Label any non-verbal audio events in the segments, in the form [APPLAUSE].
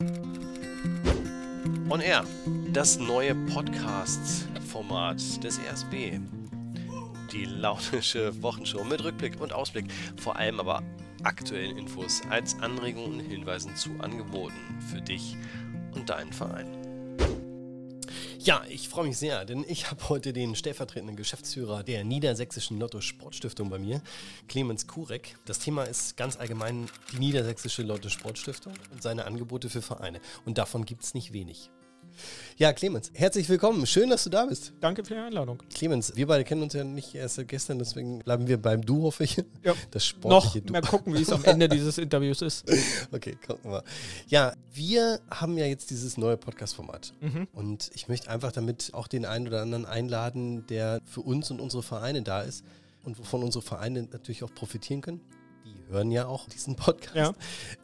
On Air, das neue Podcast-Format des ESB. Die launische Wochenshow mit Rückblick und Ausblick, vor allem aber aktuellen Infos als Anregungen und Hinweisen zu Angeboten für dich und deinen Verein. Ja, ich freue mich sehr, denn ich habe heute den stellvertretenden Geschäftsführer der Niedersächsischen Lotto Sportstiftung bei mir, Clemens Kurek. Das Thema ist ganz allgemein die Niedersächsische Lotto Sportstiftung und seine Angebote für Vereine. Und davon gibt es nicht wenig. Ja, Clemens, herzlich willkommen. Schön, dass du da bist. Danke für die Einladung. Clemens, wir beide kennen uns ja nicht erst gestern, deswegen bleiben wir beim Du, hoffe ich. Ja. Das sportliche Noch. Du. Mal gucken, wie es am Ende dieses Interviews ist. [LAUGHS] Okay, gucken wir. Ja, wir haben ja jetzt dieses neue Podcast-Format. Mhm. Und ich möchte einfach damit auch den einen oder anderen einladen, der für uns und unsere Vereine da ist und wovon unsere Vereine natürlich auch profitieren können die hören ja auch diesen Podcast. Ja.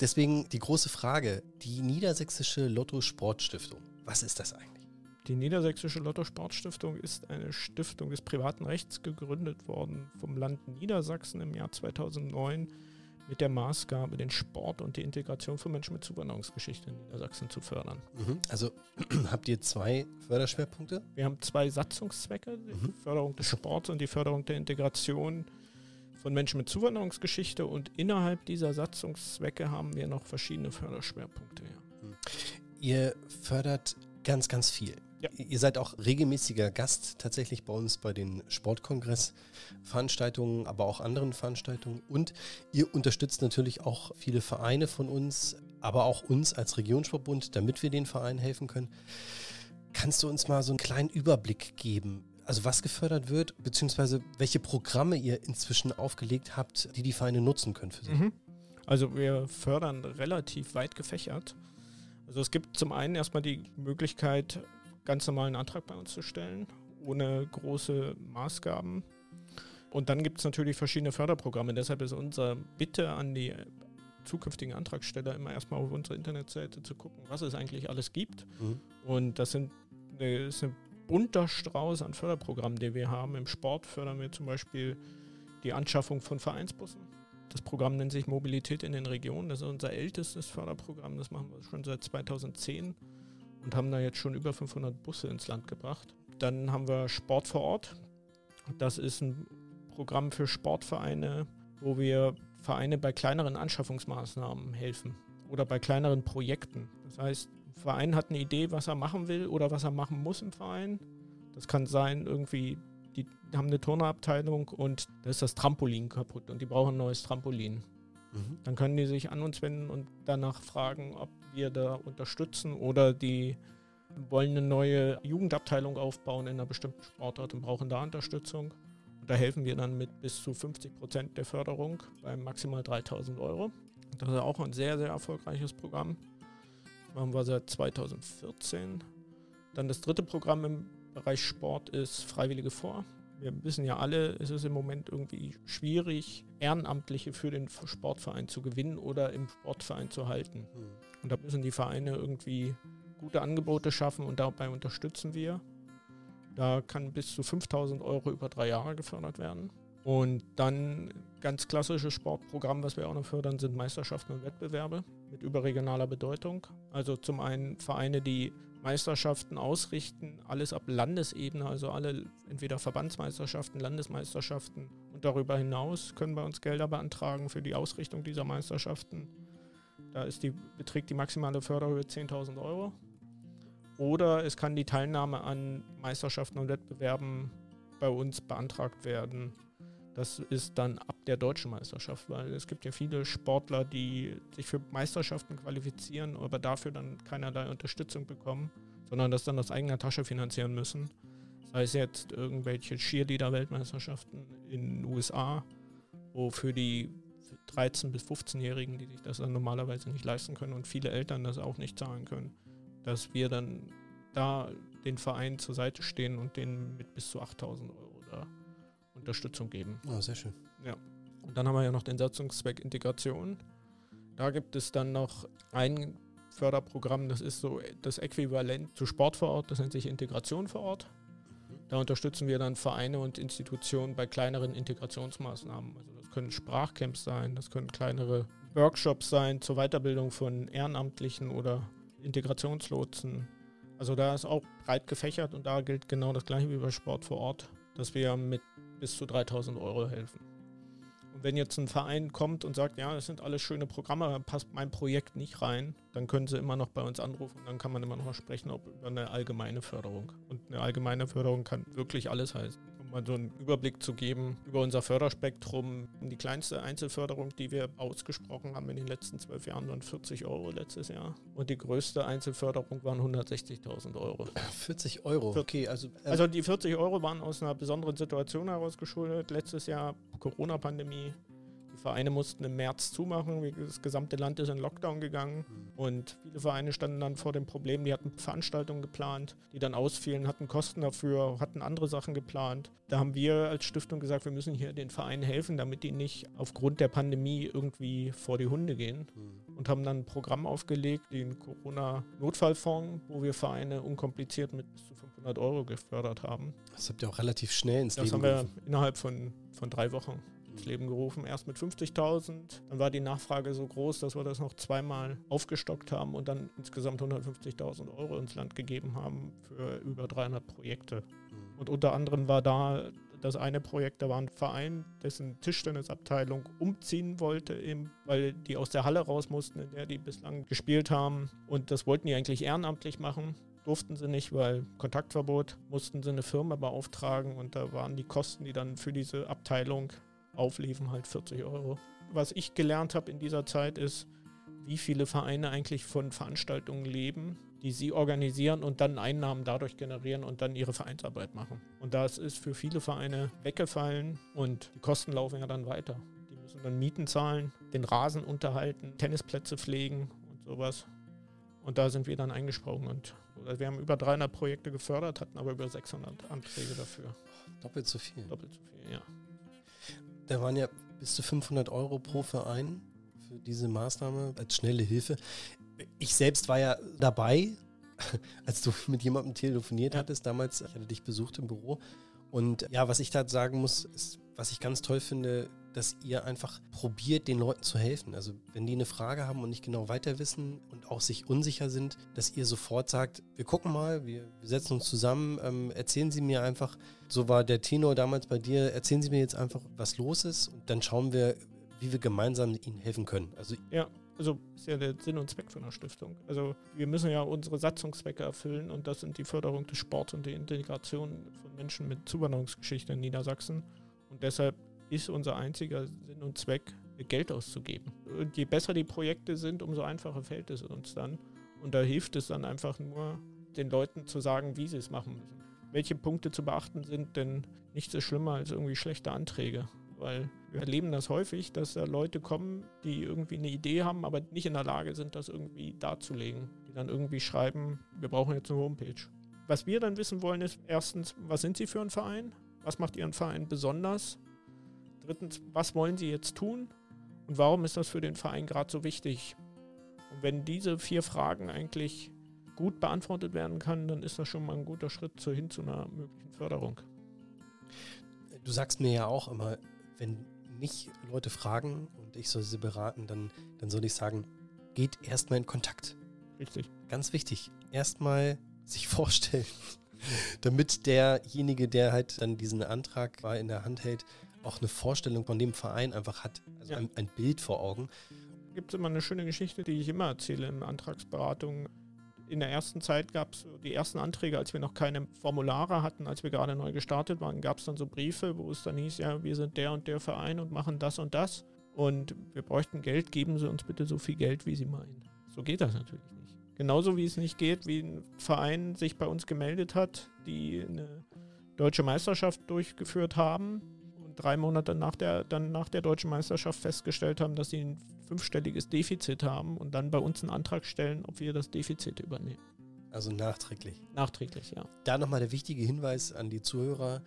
Deswegen die große Frage, die Niedersächsische Lotto Sportstiftung, was ist das eigentlich? Die Niedersächsische Lotto Sportstiftung ist eine Stiftung des privaten Rechts gegründet worden vom Land Niedersachsen im Jahr 2009 mit der Maßgabe, den Sport und die Integration von Menschen mit Zuwanderungsgeschichte in Niedersachsen zu fördern. Mhm. Also [CLEARS THROAT] habt ihr zwei Förderschwerpunkte? Wir haben zwei Satzungszwecke, die mhm. Förderung des Sports und die Förderung der Integration von Menschen mit Zuwanderungsgeschichte und innerhalb dieser Satzungszwecke haben wir noch verschiedene Förderschwerpunkte. Ja. Mhm. Ihr fördert ganz, ganz viel. Ja. Ihr seid auch regelmäßiger Gast tatsächlich bei uns bei den Sportkongressveranstaltungen, aber auch anderen Veranstaltungen. Und ihr unterstützt natürlich auch viele Vereine von uns, aber auch uns als Regionsverbund, damit wir den Vereinen helfen können. Kannst du uns mal so einen kleinen Überblick geben? Also was gefördert wird, beziehungsweise welche Programme ihr inzwischen aufgelegt habt, die die Vereine nutzen können für sich? Mhm. Also wir fördern relativ weit gefächert. Also es gibt zum einen erstmal die Möglichkeit, ganz normalen Antrag bei uns zu stellen, ohne große Maßgaben. Und dann gibt es natürlich verschiedene Förderprogramme. Deshalb ist unsere Bitte an die zukünftigen Antragsteller immer erstmal auf unserer Internetseite zu gucken, was es eigentlich alles gibt. Mhm. Und das sind eine, ist ein bunter Strauß an Förderprogrammen, die wir haben. Im Sport fördern wir zum Beispiel die Anschaffung von Vereinsbussen das Programm nennt sich Mobilität in den Regionen. Das ist unser ältestes Förderprogramm. Das machen wir schon seit 2010 und haben da jetzt schon über 500 Busse ins Land gebracht. Dann haben wir Sport vor Ort. Das ist ein Programm für Sportvereine, wo wir Vereine bei kleineren Anschaffungsmaßnahmen helfen oder bei kleineren Projekten. Das heißt, ein Verein hat eine Idee, was er machen will oder was er machen muss im Verein. Das kann sein, irgendwie die haben eine Turnerabteilung und da ist das Trampolin kaputt und die brauchen ein neues Trampolin. Mhm. Dann können die sich an uns wenden und danach fragen, ob wir da unterstützen oder die wollen eine neue Jugendabteilung aufbauen in einer bestimmten Sportart und brauchen da Unterstützung. Und da helfen wir dann mit bis zu 50 Prozent der Förderung bei maximal 3000 Euro. Das ist auch ein sehr, sehr erfolgreiches Programm. Das machen wir seit 2014. Dann das dritte Programm im Bereich Sport ist Freiwillige vor. Wir wissen ja alle, es ist im Moment irgendwie schwierig, Ehrenamtliche für den Sportverein zu gewinnen oder im Sportverein zu halten. Mhm. Und da müssen die Vereine irgendwie gute Angebote schaffen und dabei unterstützen wir. Da kann bis zu 5000 Euro über drei Jahre gefördert werden. Und dann ganz klassisches Sportprogramm, was wir auch noch fördern, sind Meisterschaften und Wettbewerbe mit überregionaler Bedeutung. Also zum einen Vereine, die Meisterschaften ausrichten, alles ab Landesebene, also alle entweder Verbandsmeisterschaften, Landesmeisterschaften und darüber hinaus können bei uns Gelder beantragen für die Ausrichtung dieser Meisterschaften. Da die, beträgt die maximale Förderhöhe 10.000 Euro. Oder es kann die Teilnahme an Meisterschaften und Wettbewerben bei uns beantragt werden. Das ist dann ab der deutschen Meisterschaft, weil es gibt ja viele Sportler, die sich für Meisterschaften qualifizieren, aber dafür dann keinerlei Unterstützung bekommen, sondern das dann aus eigener Tasche finanzieren müssen. Sei es jetzt irgendwelche Cheerleader-Weltmeisterschaften in den USA, wo für die 13- bis 15-Jährigen, die sich das dann normalerweise nicht leisten können und viele Eltern das auch nicht zahlen können, dass wir dann da den Verein zur Seite stehen und denen mit bis zu 8000 Euro da Unterstützung geben. Oh, sehr schön. Ja. Und dann haben wir ja noch den Satzungszweck Integration. Da gibt es dann noch ein Förderprogramm, das ist so das Äquivalent zu Sport vor Ort, das nennt sich Integration vor Ort. Da unterstützen wir dann Vereine und Institutionen bei kleineren Integrationsmaßnahmen. Also das können Sprachcamps sein, das können kleinere Workshops sein zur Weiterbildung von Ehrenamtlichen oder Integrationslotsen. Also da ist auch breit gefächert und da gilt genau das gleiche wie bei Sport vor Ort, dass wir mit bis zu 3000 Euro helfen. Und wenn jetzt ein Verein kommt und sagt, ja, das sind alles schöne Programme, da passt mein Projekt nicht rein, dann können sie immer noch bei uns anrufen und dann kann man immer noch mal sprechen ob über eine allgemeine Förderung. Und eine allgemeine Förderung kann wirklich alles heißen mal so einen Überblick zu geben über unser Förderspektrum. Die kleinste Einzelförderung, die wir ausgesprochen haben in den letzten zwölf Jahren, waren 40 Euro letztes Jahr. Und die größte Einzelförderung waren 160.000 Euro. 40 Euro, okay. Also, äh also die 40 Euro waren aus einer besonderen Situation heraus geschuldet. Letztes Jahr Corona-Pandemie Vereine mussten im März zumachen, das gesamte Land ist in Lockdown gegangen mhm. und viele Vereine standen dann vor dem Problem, die hatten Veranstaltungen geplant, die dann ausfielen, hatten Kosten dafür, hatten andere Sachen geplant. Da haben wir als Stiftung gesagt, wir müssen hier den Vereinen helfen, damit die nicht aufgrund der Pandemie irgendwie vor die Hunde gehen mhm. und haben dann ein Programm aufgelegt, den Corona-Notfallfonds, wo wir Vereine unkompliziert mit bis zu 500 Euro gefördert haben. Das habt ihr auch relativ schnell ins das Leben Das haben wir innerhalb von, von drei Wochen ins Leben gerufen. Erst mit 50.000, dann war die Nachfrage so groß, dass wir das noch zweimal aufgestockt haben und dann insgesamt 150.000 Euro ins Land gegeben haben für über 300 Projekte. Mhm. Und unter anderem war da das eine Projekt, da war ein Verein, dessen Tischtennisabteilung umziehen wollte, eben, weil die aus der Halle raus mussten, in der die bislang gespielt haben. Und das wollten die eigentlich ehrenamtlich machen durften sie nicht, weil Kontaktverbot, mussten sie eine Firma beauftragen und da waren die Kosten, die dann für diese Abteilung aufliefen, halt 40 Euro. Was ich gelernt habe in dieser Zeit ist, wie viele Vereine eigentlich von Veranstaltungen leben, die sie organisieren und dann Einnahmen dadurch generieren und dann ihre Vereinsarbeit machen. Und das ist für viele Vereine weggefallen und die Kosten laufen ja dann weiter. Die müssen dann Mieten zahlen, den Rasen unterhalten, Tennisplätze pflegen und sowas. Und da sind wir dann eingesprungen und wir haben über 300 Projekte gefördert, hatten aber über 600 Anträge dafür. Doppelt so viel. Doppelt so viel, ja. Da waren ja bis zu 500 Euro pro Verein für diese Maßnahme als schnelle Hilfe. Ich selbst war ja dabei, [LAUGHS] als du mit jemandem telefoniert ja. hattest damals. Ich hatte dich besucht im Büro. Und ja, was ich da sagen muss, ist, was ich ganz toll finde, dass ihr einfach probiert, den Leuten zu helfen. Also wenn die eine Frage haben und nicht genau weiter wissen und auch sich unsicher sind, dass ihr sofort sagt, wir gucken mal, wir, setzen uns zusammen, ähm, erzählen Sie mir einfach, so war der Tenor damals bei dir, erzählen Sie mir jetzt einfach, was los ist und dann schauen wir, wie wir gemeinsam Ihnen helfen können. Also ja. Also ist ja der Sinn und Zweck von der Stiftung. Also wir müssen ja unsere Satzungszwecke erfüllen und das sind die Förderung des Sports und die Integration von Menschen mit Zuwanderungsgeschichte in Niedersachsen. Und deshalb ist unser einziger Sinn und Zweck, Geld auszugeben. Und je besser die Projekte sind, umso einfacher fällt es uns dann. Und da hilft es dann einfach nur, den Leuten zu sagen, wie sie es machen müssen. Welche Punkte zu beachten sind, denn nichts ist schlimmer als irgendwie schlechte Anträge. Weil wir erleben das häufig, dass da Leute kommen, die irgendwie eine Idee haben, aber nicht in der Lage sind, das irgendwie darzulegen. Die dann irgendwie schreiben, wir brauchen jetzt eine Homepage. Was wir dann wissen wollen, ist erstens, was sind Sie für ein Verein? Was macht Ihren Verein besonders? Drittens, was wollen Sie jetzt tun und warum ist das für den Verein gerade so wichtig? Und wenn diese vier Fragen eigentlich gut beantwortet werden kann, dann ist das schon mal ein guter Schritt zu, hin zu einer möglichen Förderung. Du sagst mir ja auch immer, wenn mich Leute fragen und ich soll sie beraten, dann, dann soll ich sagen, geht erstmal in Kontakt. Richtig. Ganz wichtig, erstmal sich [LAUGHS] vorstellen, damit derjenige, der halt dann diesen Antrag in der Hand hält, auch eine Vorstellung von dem Verein einfach hat, also ja. ein, ein, Bild vor Augen. Gibt es immer eine schöne Geschichte, die ich immer erzähle in Antragsberatungen. In der ersten Zeit gab es die ersten Anträge, als wir noch keine Formulare hatten, als wir gerade neu gestartet waren, gab es dann so Briefe, wo es dann hieß, ja, wir sind der und der Verein und machen das und das und wir bräuchten Geld, geben Sie uns bitte so viel Geld, wie Sie meinen. So geht das natürlich nicht. Genauso wie es nicht geht, wie ein Verein sich bei uns gemeldet hat, die eine deutsche Meisterschaft durchgeführt haben drei Monate nach der, dann nach der deutschen Meisterschaft festgestellt haben, dass sie ein fünfstelliges Defizit haben und dann bei uns einen Antrag stellen, ob wir das Defizit übernehmen. Also nachträglich. Nachträglich, ja. Da nochmal der wichtige Hinweis an die Zuhörer.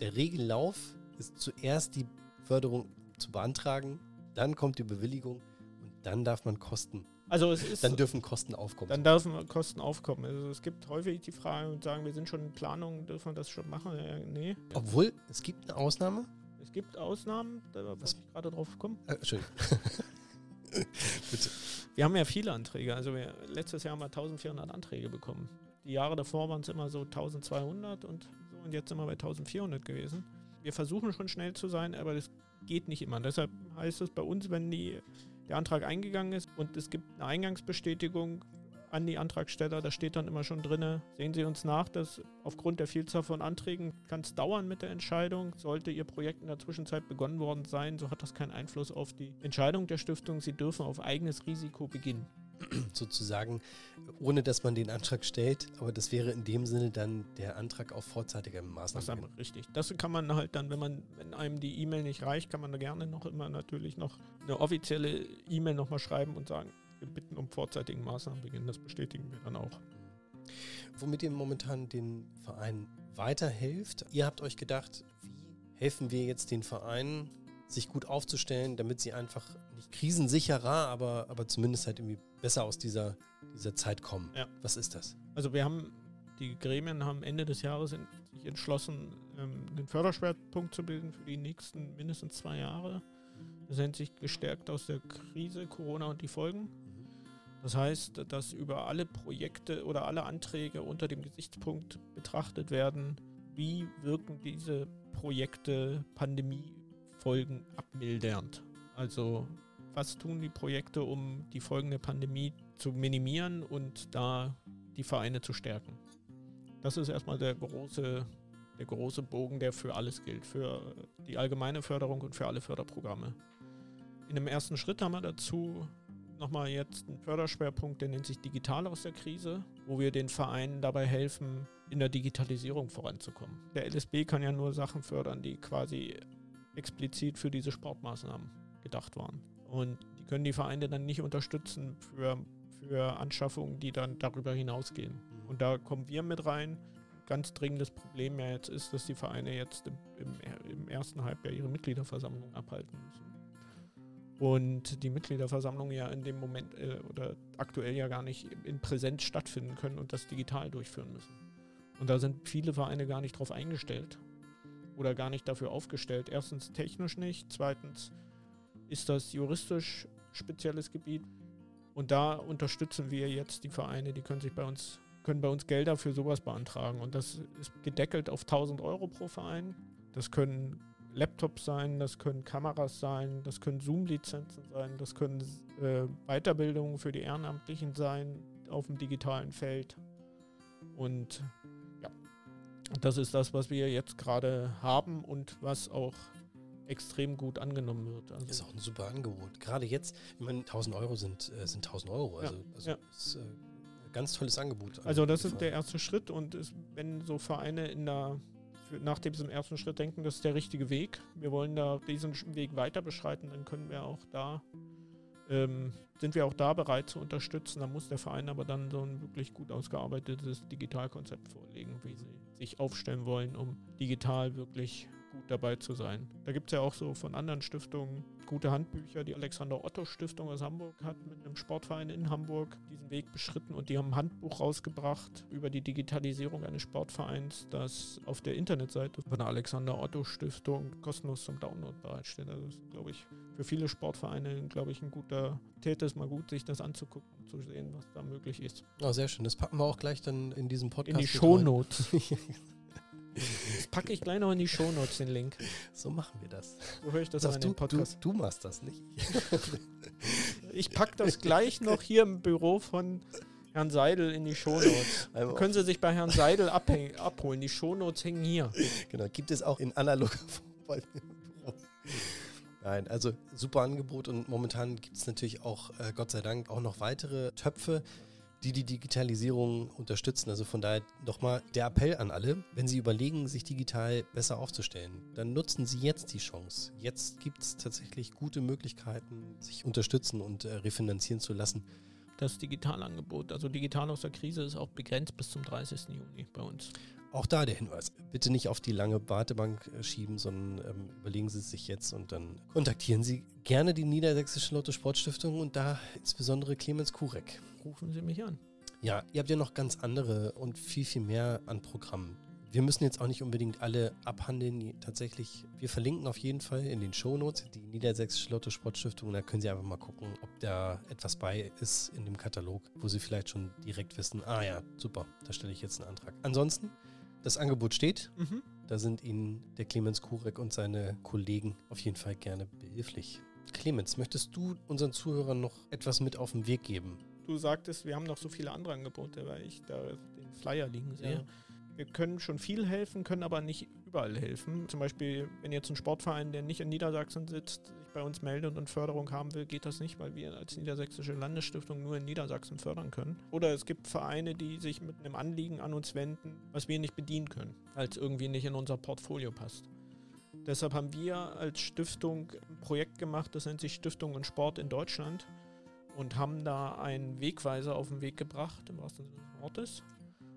Der Regellauf ist zuerst die Förderung zu beantragen, dann kommt die Bewilligung und dann darf man Kosten also es ist, dann dürfen Kosten aufkommen. Dann dürfen Kosten aufkommen. Also es gibt häufig die Frage und sagen, wir sind schon in Planung, dürfen wir das schon machen? Ja, nee. Obwohl, es gibt eine Ausnahme? Es gibt Ausnahmen, da was ich gerade drauf komme. Äh, Entschuldigung. [LAUGHS] Bitte. Wir haben ja viele Anträge. Also wir, letztes Jahr haben wir 1400 Anträge bekommen. Die Jahre davor waren es immer so 1200 und so und jetzt sind wir bei 1400 gewesen. Wir versuchen schon schnell zu sein, aber das geht nicht immer. Deshalb heißt es bei uns, wenn die, der Antrag eingegangen ist und es gibt eine Eingangsbestätigung an die Antragsteller, da steht dann immer schon drin, sehen Sie uns nach, dass aufgrund der Vielzahl von Anträgen kann es dauern mit der Entscheidung. Sollte Ihr Projekt in der Zwischenzeit begonnen worden sein, so hat das keinen Einfluss auf die Entscheidung der Stiftung. Sie dürfen auf eigenes Risiko beginnen. [CLEARS THROAT] sozusagen, ohne dass man den Antrag stellt, aber das wäre in dem Sinne dann der Antrag auf vorzeitige Maßnahmen. Das richtig. Das kann man halt dann, wenn man, wenn einem die E-Mail nicht reicht, kann man da gerne noch immer natürlich noch eine offizielle E-Mail nochmal schreiben und sagen, wir bitten um vorzeitigen Maßnahmen beginnen. Das bestätigen wir dann auch. Womit ihr momentan den Verein weiterhelft. Ihr habt euch gedacht, wie helfen wir jetzt den Vereinen, sich gut aufzustellen, damit sie einfach nicht krisensicherer, aber, aber zumindest halt irgendwie besser aus dieser, dieser Zeit kommen. Ja. Was ist das? Also wir haben, die Gremien haben Ende des Jahres sich entschlossen, ähm, den Förderschwerpunkt zu bilden für die nächsten mindestens zwei Jahre. Das nennt sich gestärkt aus der Krise, Corona und die Folgen. Das heißt, dass über alle Projekte oder alle Anträge unter dem Gesichtspunkt betrachtet werden, wie wirken diese Projekte Pandemiefolgen abmildernd. Also was tun die Projekte, um die Folgen der Pandemie zu minimieren und da die Vereine zu stärken. Das ist erstmal der große, der große Bogen, der für alles gilt, für die allgemeine Förderung und für alle Förderprogramme. In dem ersten Schritt haben wir dazu nochmal jetzt einen Förderschwerpunkt, der nennt sich Digital aus der Krise, wo wir den Vereinen dabei helfen, in der Digitalisierung voranzukommen. Der LSB kann ja nur Sachen fördern, die quasi explizit für diese Sportmaßnahmen gedacht waren. Und die können die Vereine dann nicht unterstützen für, für Anschaffungen, die dann darüber hinausgehen. Mhm. Und da kommen wir mit rein. Ganz dringendes Problem ja jetzt ist, dass die Vereine jetzt im, im, im ersten Halbjahr ihre Mitgliederversammlung abhalten. Und die Mitgliederversammlung ja in dem Moment äh, oder aktuell ja gar nicht in Präsenz stattfinden können und das digital durchführen müssen. Und da sind viele Vereine gar nicht drauf eingestellt oder gar nicht dafür aufgestellt. Erstens technisch nicht, zweitens ist das juristisch spezielles Gebiet. Und da unterstützen wir jetzt die Vereine, die können sich bei uns, können bei uns Gelder für sowas beantragen. Und das ist gedeckelt auf 1000 Euro pro Verein. Das können Laptops sein, das können Kameras sein, das können Zoom-Lizenzen sein, das können äh, Weiterbildungen für die Ehrenamtlichen sein auf dem digitalen Feld. Und ja, das ist das, was wir jetzt gerade haben und was auch extrem gut angenommen wird. Also ist auch ein super Angebot. Gerade jetzt, ich meine, 1000 Euro sind, äh, sind 1000 Euro. Also, ja, also ja. ist äh, ein ganz tolles Angebot. Also das ist der erste Schritt und ist, wenn so Vereine in der nach diesem ersten Schritt denken, das ist der richtige Weg. Wir wollen da diesen Weg weiter beschreiten, dann können wir auch da, ähm, sind wir auch da bereit zu unterstützen. Da muss der Verein aber dann so ein wirklich gut ausgearbeitetes Digitalkonzept vorlegen, wie sie sich aufstellen wollen, um digital wirklich gut dabei zu sein. Da gibt es ja auch so von anderen Stiftungen gute Handbücher. Die Alexander Otto Stiftung aus Hamburg hat mit einem Sportverein in Hamburg diesen Weg beschritten und die haben ein Handbuch rausgebracht über die Digitalisierung eines Sportvereins, das auf der Internetseite von der Alexander Otto Stiftung kostenlos zum Download bereitsteht. Also das ist, glaube ich, für viele Sportvereine, glaube ich, ein guter Tät ist mal gut, sich das anzugucken und zu sehen, was da möglich ist. Oh, sehr schön. Das packen wir auch gleich dann in diesem Podcast. In die Shownotes. [LAUGHS] Das packe ich gleich noch in die Shownotes, den Link. So machen wir das. So höre ich das an du, Podcast. Du, du machst das nicht. [LAUGHS] ich packe das gleich noch hier im Büro von Herrn Seidel in die Shownotes. [LAUGHS] Können Sie sich bei Herrn Seidel abholen. Die Shownotes hängen hier. Genau, gibt es auch in analoger [LAUGHS] Form Nein, also super Angebot und momentan gibt es natürlich auch, äh, Gott sei Dank, auch noch weitere Töpfe die die Digitalisierung unterstützen. Also von daher nochmal der Appell an alle, wenn Sie überlegen, sich digital besser aufzustellen, dann nutzen Sie jetzt die Chance. Jetzt gibt es tatsächlich gute Möglichkeiten, sich unterstützen und äh, refinanzieren zu lassen. Das Digitalangebot, also digital aus der Krise, ist auch begrenzt bis zum 30. Juni bei uns. Auch da der Hinweis. Bitte nicht auf die lange Wartebank äh, schieben, sondern ähm, überlegen Sie es sich jetzt und dann kontaktieren Sie gerne die Niedersächsische Lotto Sportstiftung und da insbesondere Clemens Kurek. Rufen Sie mich an. Ja, ihr habt ja noch ganz andere und viel, viel mehr an Programmen. Wir müssen jetzt auch nicht unbedingt alle abhandeln. Tatsächlich, wir verlinken auf jeden Fall in den Shownotes die Niedersächsische Lotto Sportstiftung. Da können Sie einfach mal gucken, ob da etwas bei ist in dem Katalog, wo Sie vielleicht schon direkt wissen, ah ja, super, da stelle ich jetzt einen Antrag. Ansonsten, das Angebot steht. Mhm. Da sind Ihnen der Clemens Kurek und seine Kollegen auf jeden Fall gerne behilflich. Clemens, möchtest du unseren Zuhörern noch etwas mit auf den Weg geben? Du sagtest, wir haben noch so viele andere Angebote, weil ich da den Flyer liegen sehe. Ja. Wir können schon viel helfen, können aber nicht überall helfen. Zum Beispiel, wenn jetzt ein Sportverein, der nicht in Niedersachsen sitzt, sich bei uns meldet und Förderung haben will, geht das nicht, weil wir als Niedersächsische Landesstiftung nur in Niedersachsen fördern können. Oder es gibt Vereine, die sich mit einem Anliegen an uns wenden, was wir nicht bedienen können, weil es irgendwie nicht in unser Portfolio passt. Deshalb haben wir als Stiftung ein Projekt gemacht, das nennt sich Stiftung und Sport in Deutschland und haben da einen Wegweiser auf den Weg gebracht, im wahrsten Sinne des Wortes,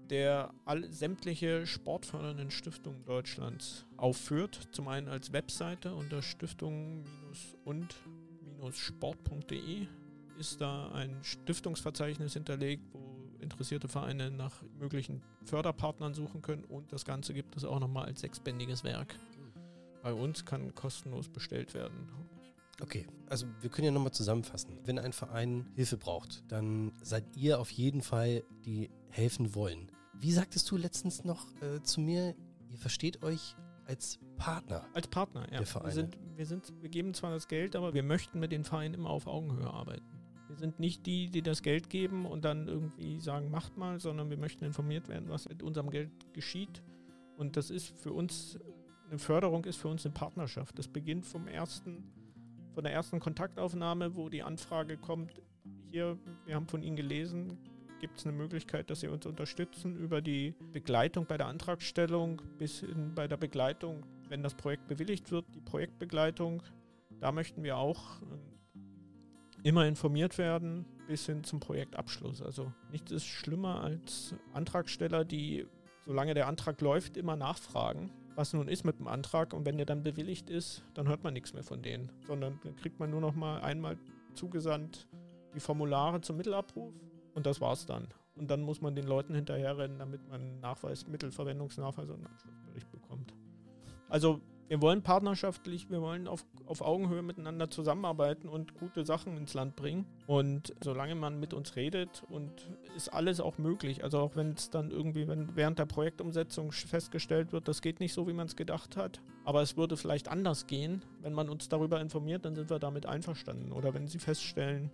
der all, sämtliche sportfördernden Stiftungen Deutschlands aufführt. Zum einen als Webseite unter stiftung-und-sport.de ist da ein Stiftungsverzeichnis hinterlegt, wo interessierte Vereine nach möglichen Förderpartnern suchen können und das Ganze gibt es auch nochmal als sechsbändiges Werk bei uns kann kostenlos bestellt werden. Okay, also wir können ja nochmal zusammenfassen. Wenn ein Verein Hilfe braucht, dann seid ihr auf jeden Fall, die helfen wollen. Wie sagtest du letztens noch äh, zu mir, ihr versteht euch als Partner? Als Partner, ja. Wir sind, wir, sind, wir geben zwar das Geld, aber wir möchten mit den Vereinen immer auf Augenhöhe arbeiten. Wir sind nicht die, die das Geld geben und dann irgendwie sagen, macht mal, sondern wir möchten informiert werden, was mit unserem Geld geschieht. Und das ist für uns eine Förderung ist für uns eine Partnerschaft. Das beginnt vom ersten, von der ersten Kontaktaufnahme, wo die Anfrage kommt, hier, wir haben von Ihnen gelesen, gibt es eine Möglichkeit, dass Sie uns unterstützen über die Begleitung bei der Antragstellung bis hin bei der Begleitung, wenn das Projekt bewilligt wird, die Projektbegleitung. Da möchten wir auch äh, immer informiert werden bis hin zum Projektabschluss. Also nichts ist schlimmer als Antragsteller, die, solange der Antrag läuft, immer nachfragen was nun ist mit dem Antrag. Und wenn der dann bewilligt ist, dann hört man nichts mehr von denen, sondern dann kriegt man nur noch mal einmal zugesandt die Formulare zum Mittelabruf und das war's dann. Und dann muss man den Leuten hinterherrennen, damit man Nachweis, Mittelverwendungsnachweis und Abschlussbericht bekommt. Also wir wollen partnerschaftlich, wir wollen auf, auf Augenhöhe miteinander zusammenarbeiten und gute Sachen ins Land bringen. Und solange man mit uns redet und ist alles auch möglich. Also auch wenn es dann irgendwie, wenn während der Projektumsetzung festgestellt wird, das geht nicht so, wie man es gedacht hat, aber es würde vielleicht anders gehen, wenn man uns darüber informiert, dann sind wir damit einverstanden. Oder wenn Sie feststellen,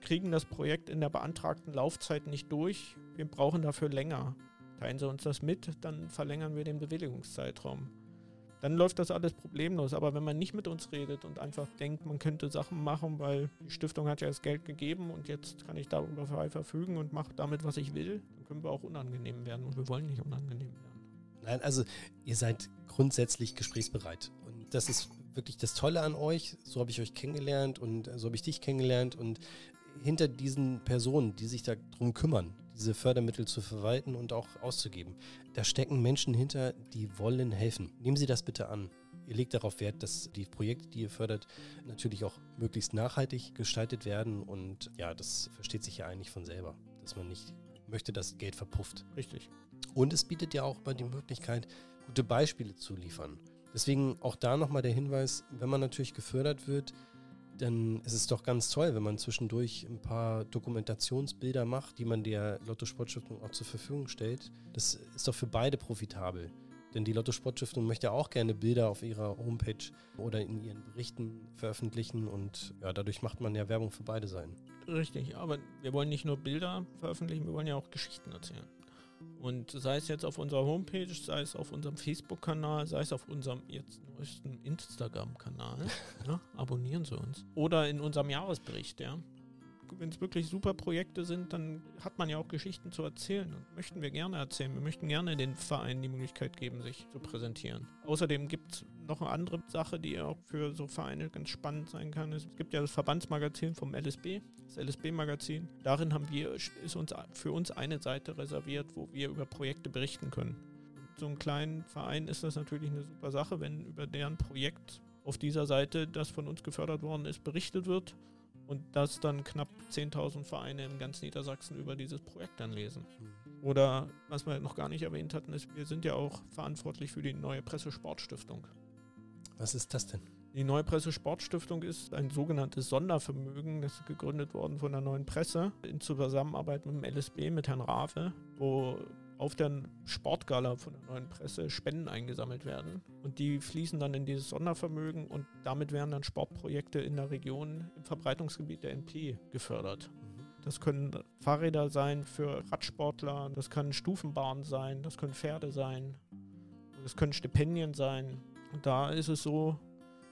kriegen das Projekt in der beantragten Laufzeit nicht durch, wir brauchen dafür länger. Teilen Sie uns das mit, dann verlängern wir den Bewilligungszeitraum dann läuft das alles problemlos. Aber wenn man nicht mit uns redet und einfach denkt, man könnte Sachen machen, weil die Stiftung hat ja das Geld gegeben und jetzt kann ich darüber frei verfügen und mache damit, was ich will, dann können wir auch unangenehm werden und wir wollen nicht unangenehm werden. Nein, also ihr seid grundsätzlich gesprächsbereit. Und das ist wirklich das Tolle an euch. So habe ich euch kennengelernt und so habe ich dich kennengelernt. Und hinter diesen Personen, die sich darum kümmern, diese Fördermittel zu verwalten und auch auszugeben. Da stecken Menschen hinter, die wollen helfen. Nehmen Sie das bitte an. Ihr legt darauf Wert, dass die Projekte, die ihr fördert, natürlich auch möglichst nachhaltig gestaltet werden. Und ja, das versteht sich ja eigentlich von selber, dass man nicht möchte, dass Geld verpufft. Richtig. Und es bietet ja auch mal die Möglichkeit, gute Beispiele zu liefern. Deswegen auch da nochmal der Hinweis, wenn man natürlich gefördert wird, dann ist es doch ganz toll, wenn man zwischendurch ein paar Dokumentationsbilder macht, die man der Lotto Sportstiftung auch zur Verfügung stellt. Das ist doch für beide profitabel. Denn die Lotto Sportstiftung möchte auch gerne Bilder auf ihrer Homepage oder in ihren Berichten veröffentlichen und ja, dadurch macht man ja Werbung für beide Seiten. Richtig, aber wir wollen nicht nur Bilder veröffentlichen, wir wollen ja auch Geschichten erzählen. Und sei es jetzt auf unserer Homepage, sei es auf unserem Facebook-Kanal, sei es auf unserem jetzt neuesten Instagram-Kanal, ja, [LAUGHS] abonnieren Sie uns. Oder in unserem Jahresbericht, ja wenn es wirklich super Projekte sind, dann hat man ja auch Geschichten zu erzählen und möchten wir gerne erzählen. Wir möchten gerne den Vereinen die Möglichkeit geben, sich zu präsentieren. Außerdem gibt es noch eine andere Sache, die auch für so Vereine ganz spannend sein kann. Es gibt ja das Verbandsmagazin vom LSB, das LSB-Magazin. Darin haben wir, ist uns für uns eine Seite reserviert, wo wir über Projekte berichten können. so einem kleinen Verein ist das natürlich eine super Sache, wenn über deren Projekt auf dieser Seite, das von uns gefördert worden ist, berichtet wird und dass dann knapp 10.000 Vereine in ganz Niedersachsen über dieses Projekt dann lesen. Oder was wir noch gar nicht erwähnt hatten, ist, wir sind ja auch verantwortlich für die neue Presse-Sport-Stiftung. Was ist das denn? Die Neue Presse Sportstiftung ist ein sogenanntes Sondervermögen, das ist gegründet worden von der Neuen Presse in Zusammenarbeit mit dem LSB, mit Herrn Rafe, wo auf der Sportgala von der Neuen Presse Spenden eingesammelt werden. Und die fließen dann in dieses Sondervermögen und damit werden dann Sportprojekte in der Region im Verbreitungsgebiet der NP gefördert. Das können Fahrräder sein für Radsportler, das können Stufenbahnen sein, das können Pferde sein, das können Stipendien sein. Da ist es so,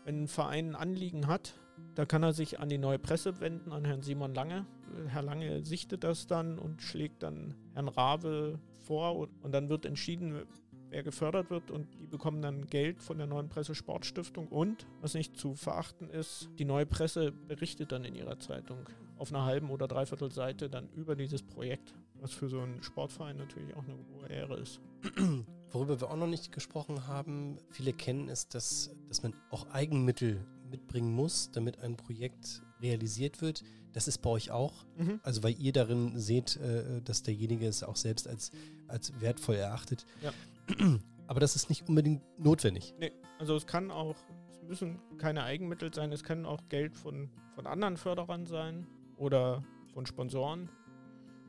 wenn ein Verein ein Anliegen hat, da kann er sich an die neue Presse wenden, an Herrn Simon Lange. Herr Lange sichtet das dann und schlägt dann Herrn Rabe vor und dann wird entschieden, wer gefördert wird und die bekommen dann Geld von der neuen Presse Sportstiftung und, was nicht zu verachten ist, die neue Presse berichtet dann in ihrer Zeitung auf einer halben oder dreiviertel Seite dann über dieses Projekt, was für so einen Sportverein natürlich auch eine hohe Ehre ist. [CLEARS THROAT] Worüber wir auch noch nicht gesprochen haben, viele kennen es, dass, dass man auch Eigenmittel mitbringen muss, damit ein Projekt realisiert wird. Das ist bei euch auch. Mhm. Also weil ihr darin seht, äh, dass derjenige es auch selbst als, als wertvoll erachtet. Ja. [CLEARS THROAT] Aber das ist nicht unbedingt notwendig. Nee, also es kann auch, es müssen keine Eigenmittel sein, es kann auch Geld von, von anderen Förderern sein oder von Sponsoren.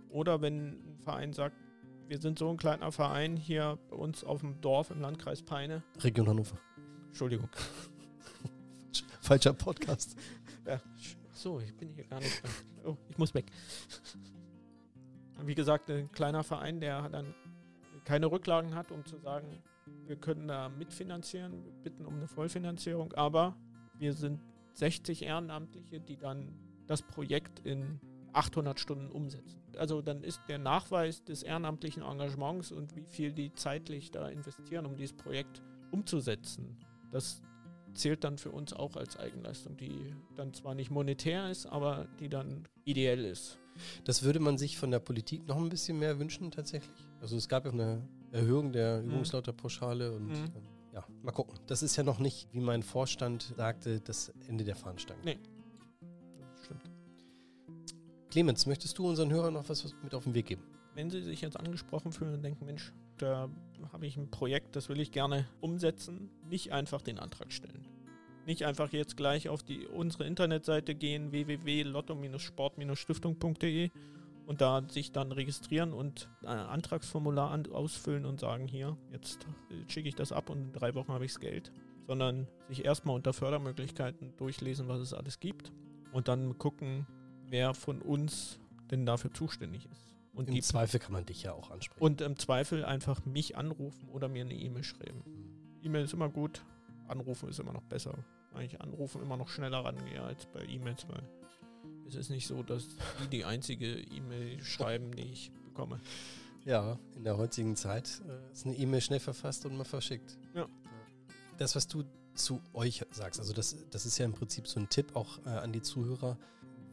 Oder wenn ein Verein sagt, wir sind so ein kleiner Verein hier bei uns auf dem Dorf im Landkreis Peine. Region Hannover. Entschuldigung. [LAUGHS] Falscher Podcast. Ja. So, ich bin hier gar nicht. Oh, ich muss weg. Wie gesagt, ein kleiner Verein, der dann keine Rücklagen hat, um zu sagen, wir können da mitfinanzieren, wir bitten um eine Vollfinanzierung, aber wir sind 60 Ehrenamtliche, die dann das Projekt in 800 Stunden umsetzen. Also dann ist der Nachweis des ehrenamtlichen Engagements und wie viel die zeitlich da investieren, um dieses Projekt umzusetzen. Das zählt dann für uns auch als Eigenleistung, die dann zwar nicht monetär ist, aber die dann ideell ist. Das würde man sich von der Politik noch ein bisschen mehr wünschen tatsächlich. Also es gab ja eine Erhöhung der mhm. Übungslauterpauschale und mhm. ähm, ja, mal gucken. Das ist ja noch nicht, wie mein Vorstand sagte, das Ende der Fahnenstange. Nee, Clemens, möchtest du unseren Hörern noch was mit auf den Weg geben? Wenn sie sich jetzt angesprochen fühlen und denken, Mensch, da habe ich ein Projekt, das will ich gerne umsetzen, nicht einfach den Antrag stellen. Nicht einfach jetzt gleich auf die, unsere Internetseite gehen, www.lotto-sport-stiftung.de und da sich dann registrieren und ein Antragsformular an, ausfüllen und sagen, hier, jetzt schicke ich das ab und in drei Wochen habe ich das Geld. Sondern sich erstmal unter Fördermöglichkeiten durchlesen, was es alles gibt und dann gucken, wer von uns denn dafür zuständig ist. Und Im Zweifel kann man dich ja auch ansprechen. Und im Zweifel einfach mich anrufen oder mir eine E-Mail schreiben. Mhm. E-Mail ist immer gut, anrufen ist immer noch besser. Eigentlich anrufen immer noch schneller rangehe als bei E-Mails, weil es ist nicht so, dass die die einzige E-Mail schreiben, die ich bekomme. Ja, in der heutigen Zeit äh, ist eine E-Mail schnell verfasst und mal verschickt. Ja. Das, was du zu euch sagst, also das, das ist ja im Prinzip so ein Tipp auch äh, an die Zuhörer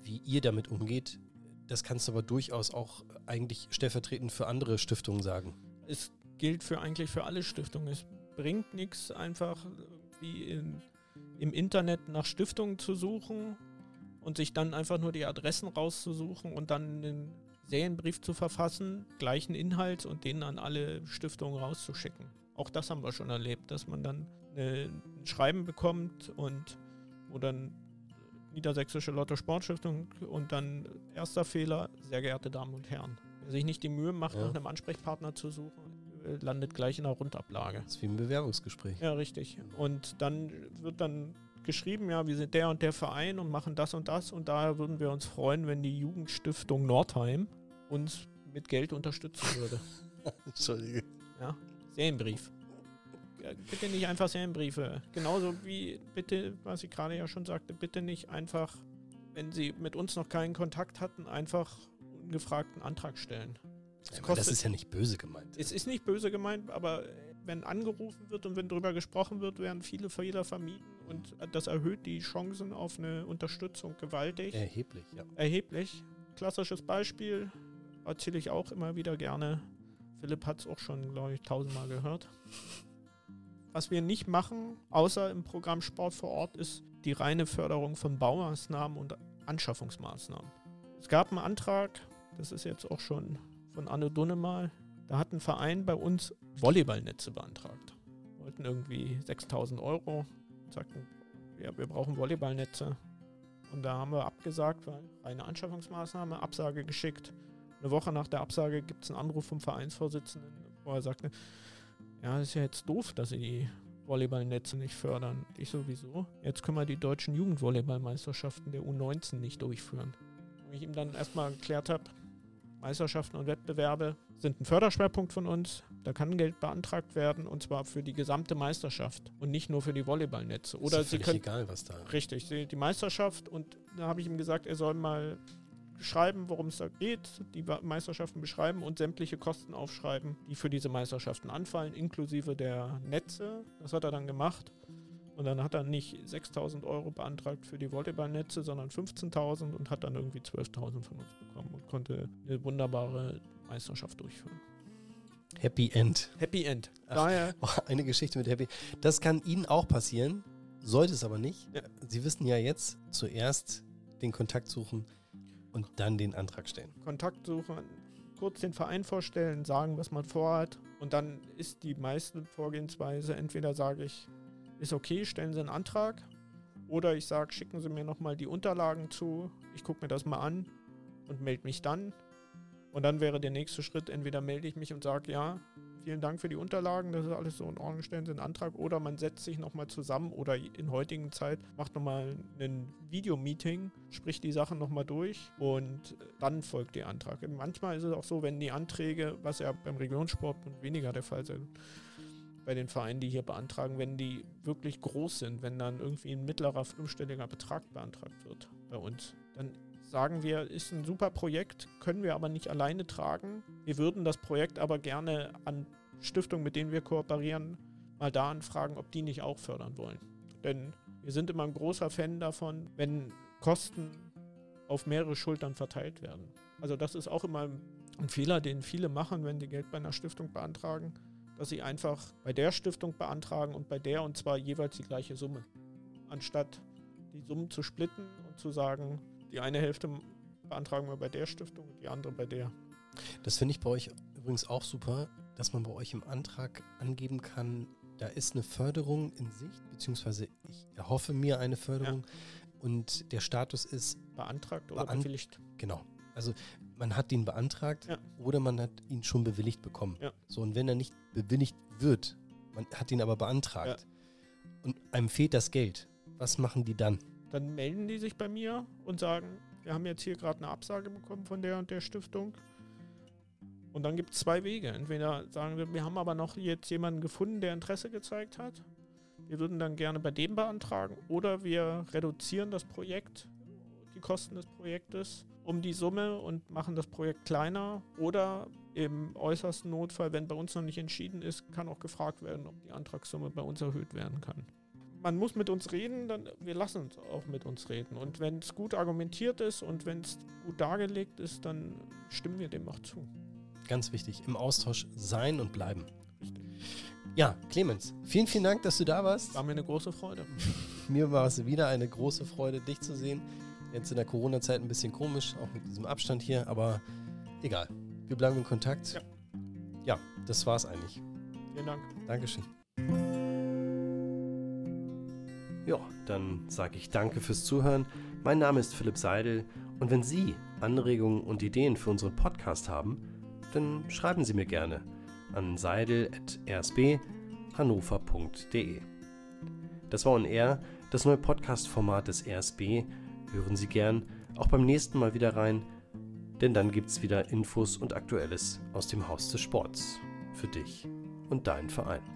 wie ihr damit umgeht, das kannst du aber durchaus auch eigentlich stellvertretend für andere Stiftungen sagen. Es gilt für eigentlich für alle Stiftungen. Es bringt nichts, einfach wie in, im Internet nach Stiftungen zu suchen und sich dann einfach nur die Adressen rauszusuchen und dann einen Serienbrief zu verfassen, gleichen Inhalt und den an alle Stiftungen rauszuschicken. Auch das haben wir schon erlebt, dass man dann ein Schreiben bekommt und wo dann Niedersächsische Lotto Sportstiftung und dann erster Fehler, sehr geehrte Damen und Herren. Wer sich nicht die Mühe macht, ja. nach einem Ansprechpartner zu suchen, landet gleich in einer Rundablage. Das ist wie ein Bewerbungsgespräch. Ja, richtig. Und dann wird dann geschrieben, ja, wir sind der und der Verein und machen das und das und daher würden wir uns freuen, wenn die Jugendstiftung Nordheim uns mit Geld unterstützen würde. [LAUGHS] Entschuldige. Ja, Serienbrief bitte nicht einfach Serienbriefe. Genauso wie bitte, was ich gerade ja schon sagte, bitte nicht einfach, wenn Sie mit uns noch keinen Kontakt hatten, einfach ungefragten Antrag stellen. Das, ja, das ist ja nicht böse gemeint. Es ist nicht böse gemeint, aber wenn angerufen wird und wenn darüber gesprochen wird, werden viele Fehler vermieden und das erhöht die Chancen auf eine Unterstützung gewaltig. Erheblich, ja. Erheblich. Klassisches Beispiel erzähle ich auch immer wieder gerne. Philipp hat es auch schon, glaube ich, tausendmal gehört. Was wir nicht machen, außer im Programm Sport vor Ort, ist die reine Förderung von Baumaßnahmen und Anschaffungsmaßnahmen. Es gab einen Antrag, das ist jetzt auch schon von Anne Dunnemal. Da hat ein Verein bei uns Volleyballnetze beantragt. Wollten irgendwie 6000 Euro. Sagten, ja, wir brauchen Volleyballnetze. Und da haben wir abgesagt, weil eine Anschaffungsmaßnahme, Absage geschickt. Eine Woche nach der Absage gibt es einen Anruf vom Vereinsvorsitzenden, wo er sagte, ja, das ist ja jetzt doof, dass sie die Volleyballnetze nicht fördern. Ich sowieso. Jetzt können wir die deutschen Jugendvolleyballmeisterschaften der U19 nicht durchführen. Wo ich ihm dann erstmal erklärt habe, Meisterschaften und Wettbewerbe sind ein Förderschwerpunkt von uns. Da kann Geld beantragt werden und zwar für die gesamte Meisterschaft und nicht nur für die Volleyballnetze. Oder ist Sie können egal, was da. richtig die Meisterschaft und da habe ich ihm gesagt, er soll mal schreiben, worum es da geht, die Meisterschaften beschreiben und sämtliche Kosten aufschreiben, die für diese Meisterschaften anfallen, inklusive der Netze. Das hat er dann gemacht. Und dann hat er nicht 6.000 Euro beantragt für die Volleyballnetze, sondern 15.000 und hat dann irgendwie 12.000 von uns bekommen und konnte eine wunderbare Meisterschaft durchführen. Happy End. Happy End. Ach, Daher [LAUGHS] oh, eine Geschichte mit Happy. Das kann Ihnen auch passieren, sollte es aber nicht. Ja. Sie wissen ja jetzt zuerst den Kontakt suchen und dann den Antrag stellen. Kontakt suchen, kurz den Verein vorstellen, sagen, was man vorhat und dann ist die meiste Vorgehensweise, entweder sage ich, ist okay, stellen Sie einen Antrag. Oder ich sage, schicken Sie mir nochmal die Unterlagen zu. Ich gucke mir das mal an und melde mich dann. Und dann wäre der nächste Schritt, entweder melde ich mich und sage, ja, vielen Dank für die Unterlagen, das ist alles so in Ordnung, stellen Sie einen Antrag. Oder man setzt sich nochmal zusammen oder in heutigen Zeit macht nochmal ein Videomeeting, spricht die Sachen nochmal durch und dann folgt der Antrag. Manchmal ist es auch so, wenn die Anträge, was ja beim Regionssport weniger der Fall sind, bei den Vereinen, die hier beantragen, wenn die wirklich groß sind, wenn dann irgendwie ein mittlerer fünfstelliger Betrag beantragt wird bei uns, dann sagen wir, ist ein super Projekt, können wir aber nicht alleine tragen. Wir würden das Projekt aber gerne an Stiftungen, mit denen wir kooperieren, mal da anfragen, ob die nicht auch fördern wollen. Denn wir sind immer ein großer Fan davon, wenn Kosten auf mehrere Schultern verteilt werden. Also das ist auch immer ein Fehler, den viele machen, wenn die Geld bei einer Stiftung beantragen dass sie einfach bei der Stiftung beantragen und bei der und zwar jeweils die gleiche Summe. Anstatt die Summen zu splitten und zu sagen, die eine Hälfte beantragen wir bei der Stiftung und die andere bei der. Das finde ich bei euch übrigens auch super, dass man bei euch im Antrag angeben kann, da ist eine Förderung in Sicht, beziehungsweise ich erhoffe mir eine Förderung ja. und der Status ist beantragt oder beant bewilligt. Genau. Also man hat ihn beantragt ja. oder man hat ihn schon bewilligt bekommen. Ja. So, und wenn er nicht bewilligt wird, man hat ihn aber beantragt und einem fehlt das Geld, was machen die dann? Dann melden die sich bei mir und sagen, wir haben jetzt hier gerade eine Absage bekommen von der und der Stiftung. Und dann gibt es zwei Wege. Entweder sagen wir, wir haben aber noch jetzt jemanden gefunden, der Interesse gezeigt hat. Wir würden dann gerne bei dem beantragen. Oder wir reduzieren das Projekt, die Kosten des Projektes um die Summe und machen das Projekt kleiner. Oder im äußersten Notfall, wenn bei uns noch nicht entschieden ist, kann auch gefragt werden, ob die Antragssumme bei uns erhöht werden kann. Man muss mit uns reden, dann wir lassen uns auch mit uns reden. Und wenn es gut argumentiert ist und wenn es gut dargelegt ist, dann stimmen wir dem auch zu. Ganz wichtig, im Austausch sein und bleiben. Ja, Clemens, vielen, vielen Dank, dass du da warst. War mir eine große Freude. [LAUGHS] mir war es wieder eine große Freude, dich zu sehen. Jetzt in der Corona-Zeit ein bisschen komisch, auch mit diesem Abstand hier, aber egal. Wir bleiben in Kontakt. Ja, ja das war's eigentlich. Vielen Dank. Dankeschön. Dann sage ich danke fürs Zuhören. Mein Name ist Philipp Seidel und wenn Sie Anregungen und Ideen für unseren Podcast haben, dann schreiben Sie mir gerne an seidel.rsbhannover.de. Das war On Air, das neue Podcast-Format des RSB Hören Sie gern auch beim nächsten Mal wieder rein, denn dann gibt's wieder Infos und Aktuelles aus dem Haus des Sports für dich und deinen Verein.